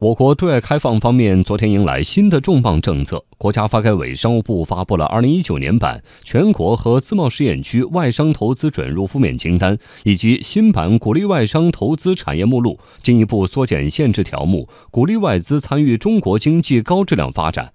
我国对外开放方面，昨天迎来新的重磅政策。国家发改委、商务部发布了二零一九年版全国和自贸试验区外商投资准入负面清单以及新版鼓励外商投资产业目录，进一步缩减限制条目，鼓励外资参与中国经济高质量发展。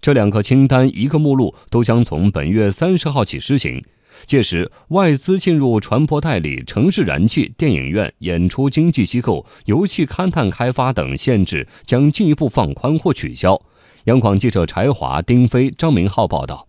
这两个清单、一个目录都将从本月三十号起施行。届时，外资进入船舶代理、城市燃气、电影院、演出经纪机构、油气勘探开发等限制将进一步放宽或取消。央广记者柴华、丁飞、张明浩报道。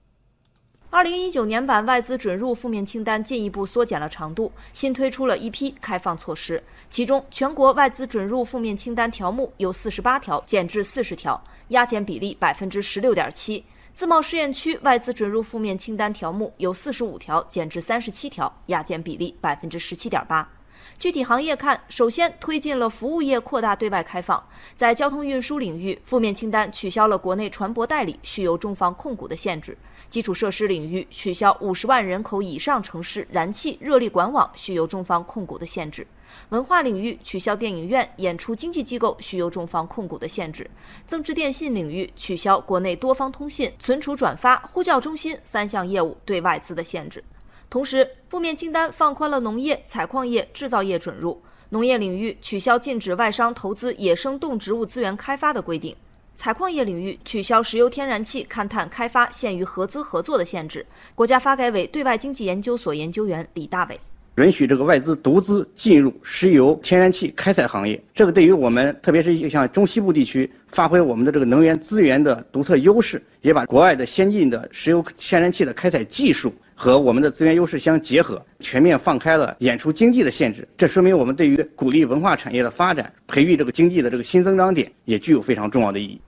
二零一九年版外资准入负面清单进一步缩减了长度，新推出了一批开放措施。其中，全国外资准入负面清单条目由四十八条减至四十条，压减比例百分之十六点七。自贸试验区外资准入负面清单条目由四十五条减至三十七条，压减比例百分之十七点八。具体行业看，首先推进了服务业扩大对外开放，在交通运输领域，负面清单取消了国内船舶代理需由中方控股的限制；基础设施领域取消五十万人口以上城市燃气热力管网需由中方控股的限制。文化领域取消电影院、演出经纪机构需由中方控股的限制；增值电信领域取消国内多方通信、存储转发、呼叫中心三项业务对外资的限制。同时，负面清单放宽了农业、采矿业、制造业准入。农业领域取消禁止外商投资野生动植物资源开发的规定；采矿业领域取消石油天然气勘探开发限于合资合作的限制。国家发改委对外经济研究所研究员李大伟。允许这个外资独资进入石油、天然气开采行业，这个对于我们，特别是像中西部地区，发挥我们的这个能源资源的独特优势，也把国外的先进的石油、天然气的开采技术和我们的资源优势相结合，全面放开了演出经济的限制。这说明我们对于鼓励文化产业的发展、培育这个经济的这个新增长点，也具有非常重要的意义。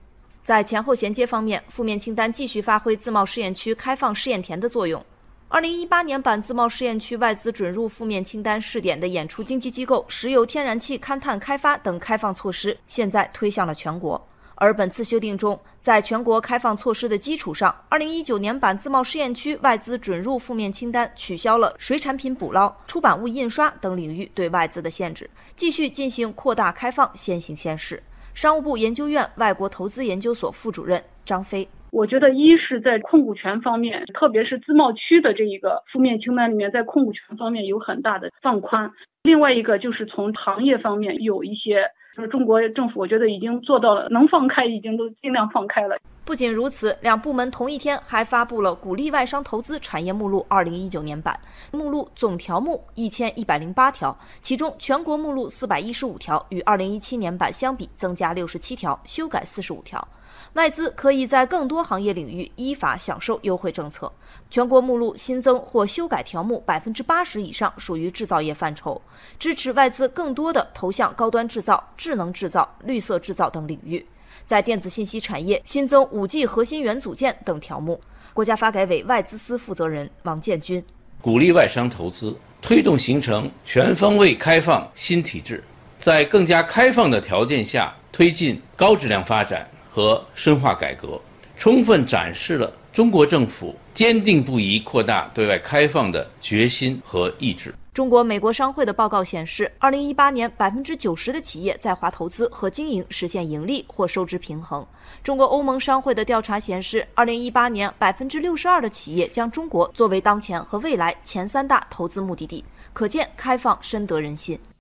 在前后衔接方面，负面清单继续发挥自贸试验区开放试验田的作用。二零一八年版自贸试验区外资准入负面清单试点的演出经纪机构、石油天然气勘探开发等开放措施，现在推向了全国。而本次修订中，在全国开放措施的基础上，二零一九年版自贸试验区外资准入负面清单取消了水产品捕捞、出版物印刷等领域对外资的限制，继续进行扩大开放，先行先试。商务部研究院外国投资研究所副主任张飞。我觉得，一是在控股权方面，特别是自贸区的这一个负面清单里面，在控股权方面有很大的放宽。另外一个就是从行业方面有一些，就是中国政府，我觉得已经做到了，能放开已经都尽量放开了。不仅如此，两部门同一天还发布了鼓励外商投资产业目录二零一九年版，目录总条目一千一百零八条，其中全国目录四百一十五条，与二零一七年版相比增加六十七条，修改四十五条。外资可以在更多行业领域依法享受优惠政策。全国目录新增或修改条目百分之八十以上属于制造业范畴，支持外资更多的投向高端制造、智能制造、绿色制造等领域。在电子信息产业新增五 G 核心元组件等条目。国家发改委外资司负责人王建军：鼓励外商投资，推动形成全方位开放新体制，在更加开放的条件下推进高质量发展。和深化改革，充分展示了中国政府坚定不移扩大对外开放的决心和意志。中国美国商会的报告显示，二零一八年百分之九十的企业在华投资和经营实现盈利或收支平衡。中国欧盟商会的调查显示，二零一八年百分之六十二的企业将中国作为当前和未来前三大投资目的地，可见开放深得人心。